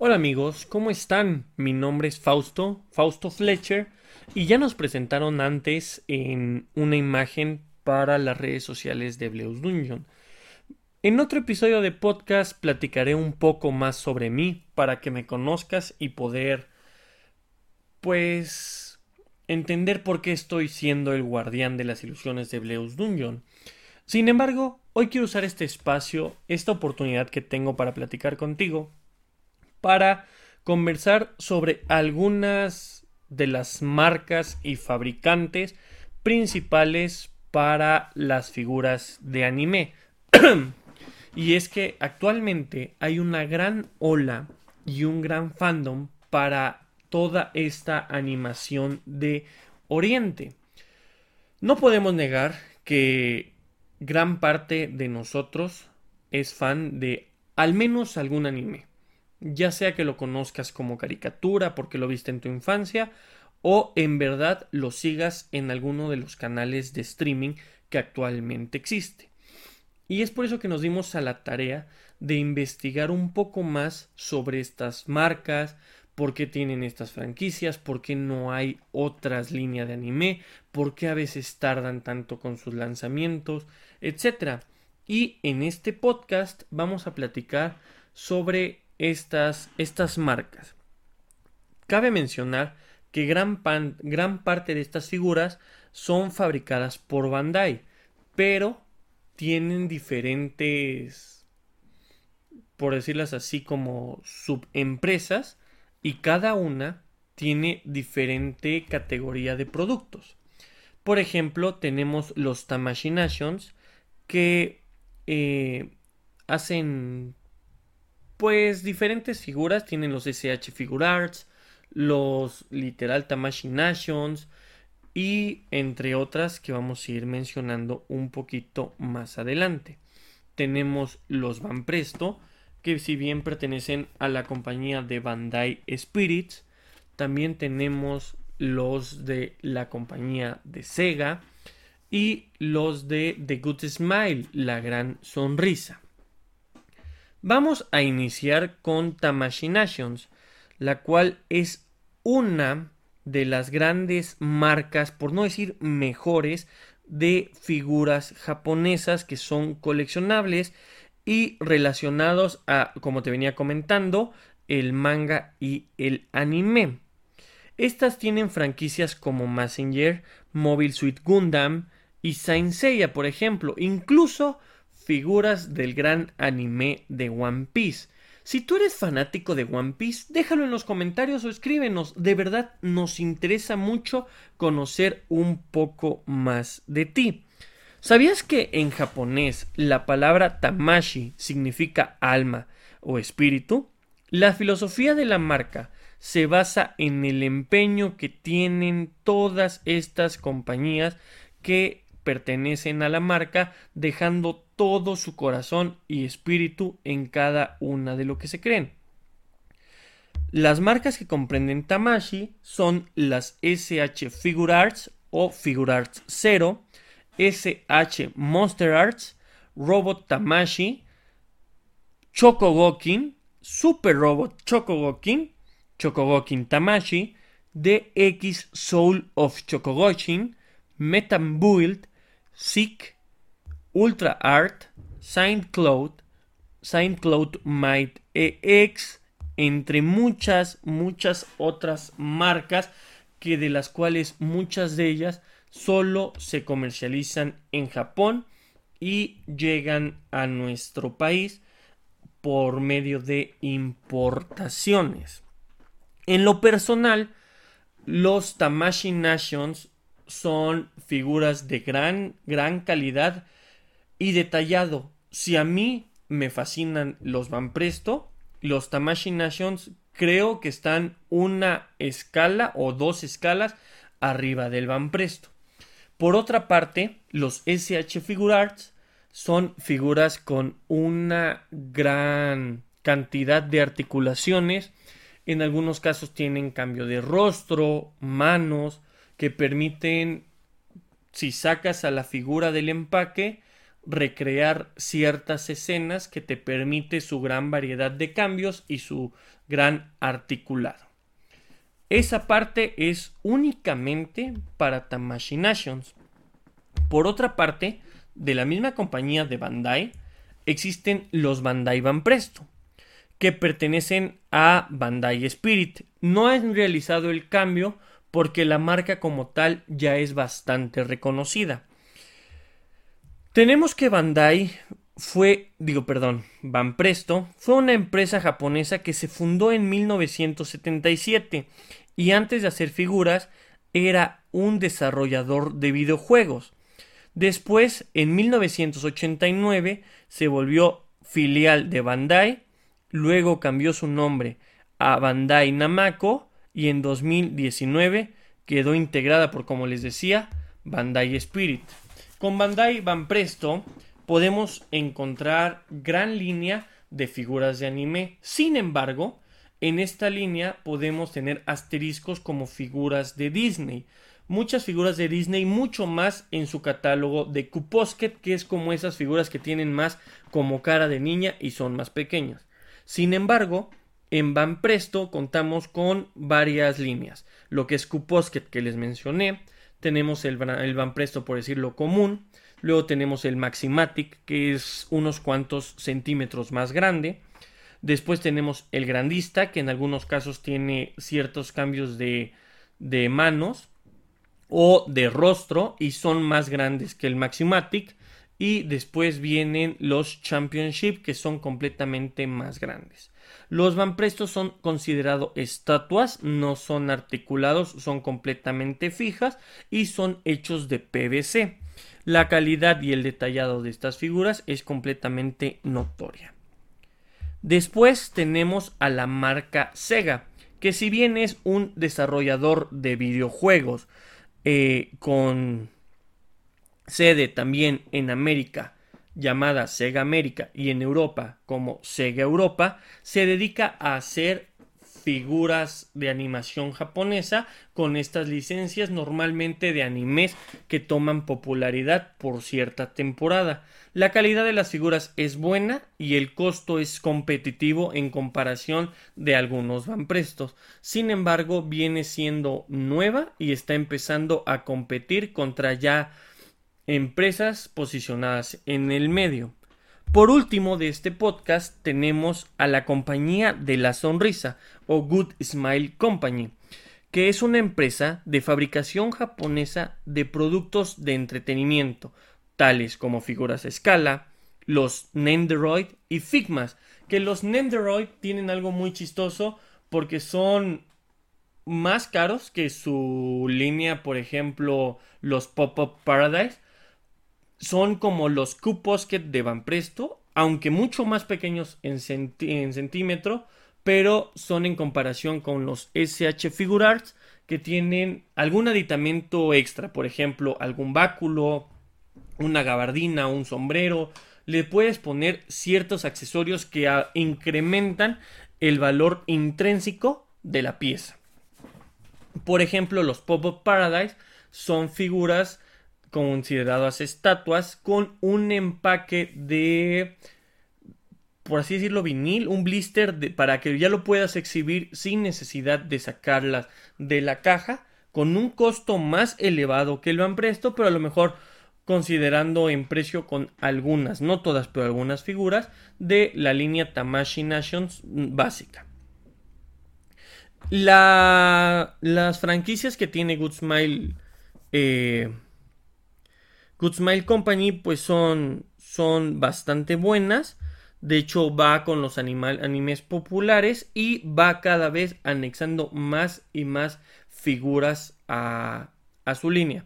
Hola amigos, ¿cómo están? Mi nombre es Fausto, Fausto Fletcher, y ya nos presentaron antes en una imagen para las redes sociales de Bleus Dungeon. En otro episodio de podcast platicaré un poco más sobre mí para que me conozcas y poder pues entender por qué estoy siendo el guardián de las ilusiones de Bleus Dungeon. Sin embargo, hoy quiero usar este espacio, esta oportunidad que tengo para platicar contigo para conversar sobre algunas de las marcas y fabricantes principales para las figuras de anime. y es que actualmente hay una gran ola y un gran fandom para toda esta animación de Oriente. No podemos negar que gran parte de nosotros es fan de al menos algún anime ya sea que lo conozcas como caricatura porque lo viste en tu infancia o en verdad lo sigas en alguno de los canales de streaming que actualmente existe. Y es por eso que nos dimos a la tarea de investigar un poco más sobre estas marcas, por qué tienen estas franquicias, por qué no hay otras líneas de anime, por qué a veces tardan tanto con sus lanzamientos, etc. Y en este podcast vamos a platicar sobre estas, estas marcas. Cabe mencionar que gran, gran parte de estas figuras son fabricadas por Bandai, pero tienen diferentes, por decirlas así, como subempresas y cada una tiene diferente categoría de productos. Por ejemplo, tenemos los Tamashinations que eh, hacen pues diferentes figuras tienen los SH Figure Arts, los literal Tamashi Nations y entre otras que vamos a ir mencionando un poquito más adelante. Tenemos los Van Presto, que si bien pertenecen a la compañía de Bandai Spirits, también tenemos los de la compañía de Sega y los de The Good Smile, la gran sonrisa. Vamos a iniciar con Tamashinations, la cual es una de las grandes marcas, por no decir mejores, de figuras japonesas que son coleccionables y relacionados a, como te venía comentando, el manga y el anime. Estas tienen franquicias como Messenger, Mobile Suit Gundam y Saint Seiya, por ejemplo. Incluso figuras del gran anime de One Piece. Si tú eres fanático de One Piece, déjalo en los comentarios o escríbenos. De verdad nos interesa mucho conocer un poco más de ti. ¿Sabías que en japonés la palabra tamashi significa alma o espíritu? La filosofía de la marca se basa en el empeño que tienen todas estas compañías que pertenecen a la marca, dejando todo su corazón y espíritu en cada una de lo que se creen. Las marcas que comprenden Tamashi son las SH Figure Arts o Figure Arts 0, SH Monster Arts, Robot Tamashi, Chokogokin, Super Robot Chokogokin, Chokogokin Tamashi, DX Soul of Chokogoshin, Metam Build, Seek, Ultra Art, Saint Cloud, Saint Cloud Might EX, entre muchas, muchas otras marcas que de las cuales muchas de ellas solo se comercializan en Japón y llegan a nuestro país por medio de importaciones. En lo personal, los Tamashi Nations son figuras de gran, gran calidad y detallado. Si a mí me fascinan los Van Presto, los Tamashi Nations creo que están una escala o dos escalas arriba del Van Presto. Por otra parte, los SH Figure Arts son figuras con una gran cantidad de articulaciones. En algunos casos tienen cambio de rostro, manos, que permiten si sacas a la figura del empaque, recrear ciertas escenas que te permite su gran variedad de cambios y su gran articulado. Esa parte es únicamente para Tamashii Nations. Por otra parte, de la misma compañía de Bandai, existen los Bandai Van Presto, que pertenecen a Bandai Spirit. No han realizado el cambio porque la marca como tal ya es bastante reconocida. Tenemos que Bandai fue, digo, perdón, Van Presto fue una empresa japonesa que se fundó en 1977 y antes de hacer figuras era un desarrollador de videojuegos. Después, en 1989, se volvió filial de Bandai, luego cambió su nombre a Bandai Namco y en 2019 quedó integrada por, como les decía, Bandai Spirit. Con Bandai Van Presto podemos encontrar gran línea de figuras de anime. Sin embargo, en esta línea podemos tener asteriscos como figuras de Disney. Muchas figuras de Disney, mucho más en su catálogo de Kuposket, que es como esas figuras que tienen más como cara de niña y son más pequeñas. Sin embargo, en Van Presto contamos con varias líneas. Lo que es Kuposket que les mencioné, tenemos el, el Van Presto por decirlo común, luego tenemos el Maximatic que es unos cuantos centímetros más grande, Después tenemos el grandista, que en algunos casos tiene ciertos cambios de, manos o de rostro y son más grandes que el Maximatic. Y después vienen los Championship, que son completamente más grandes. Los Van Presto son considerados estatuas, no son articulados, son completamente fijas y son hechos de PVC. La calidad y el detallado de estas figuras es completamente notoria. Después tenemos a la marca Sega, que si bien es un desarrollador de videojuegos eh, con sede también en América llamada Sega América y en Europa como Sega Europa, se dedica a hacer figuras de animación japonesa con estas licencias normalmente de animes que toman popularidad por cierta temporada. La calidad de las figuras es buena y el costo es competitivo en comparación de algunos van prestos. Sin embargo, viene siendo nueva y está empezando a competir contra ya empresas posicionadas en el medio. Por último de este podcast tenemos a la compañía de la sonrisa o Good Smile Company, que es una empresa de fabricación japonesa de productos de entretenimiento, tales como figuras a escala, los Nendoroid y Figmas, que los Nendoroid tienen algo muy chistoso porque son más caros que su línea, por ejemplo, los Pop-Up Paradise, son como los Q-Posket de Van Presto, aunque mucho más pequeños en, centímetro, pero son en comparación con los SH Figurarts que tienen algún aditamento extra, por ejemplo, algún báculo, una gabardina, un sombrero, le puedes poner ciertos accesorios que incrementan el valor intrínseco de la pieza. Por ejemplo, los Pop-Up Paradise son figuras consideradas estatuas con un empaque de por así decirlo vinil un blister para que ya lo puedas exhibir sin necesidad de sacarlas de la caja con un costo más elevado que el Van Presto pero a lo mejor considerando en precio con algunas no todas pero algunas figuras de la línea Tamashi Nations básica. La, las franquicias que tiene Good Smile eh, Good Smile Company pues son, son bastante buenas. De hecho va con los animes populares y va cada vez anexando más y más figuras a, a su línea.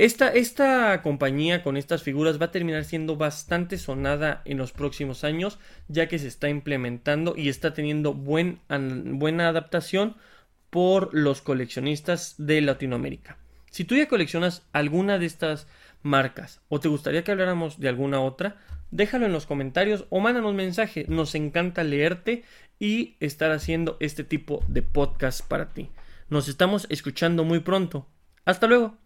Esta, esta, compañía con estas figuras va a terminar siendo bastante sonada en los próximos años, ya que se está implementando y está teniendo buen, buena adaptación por los coleccionistas de Latinoamérica. Si tú ya coleccionas alguna de estas marcas o te gustaría que habláramos de alguna otra, déjalo en los comentarios o mándanos mensaje. Nos encanta leerte y estar haciendo este tipo de podcast para ti. Nos estamos escuchando muy pronto. Hasta luego.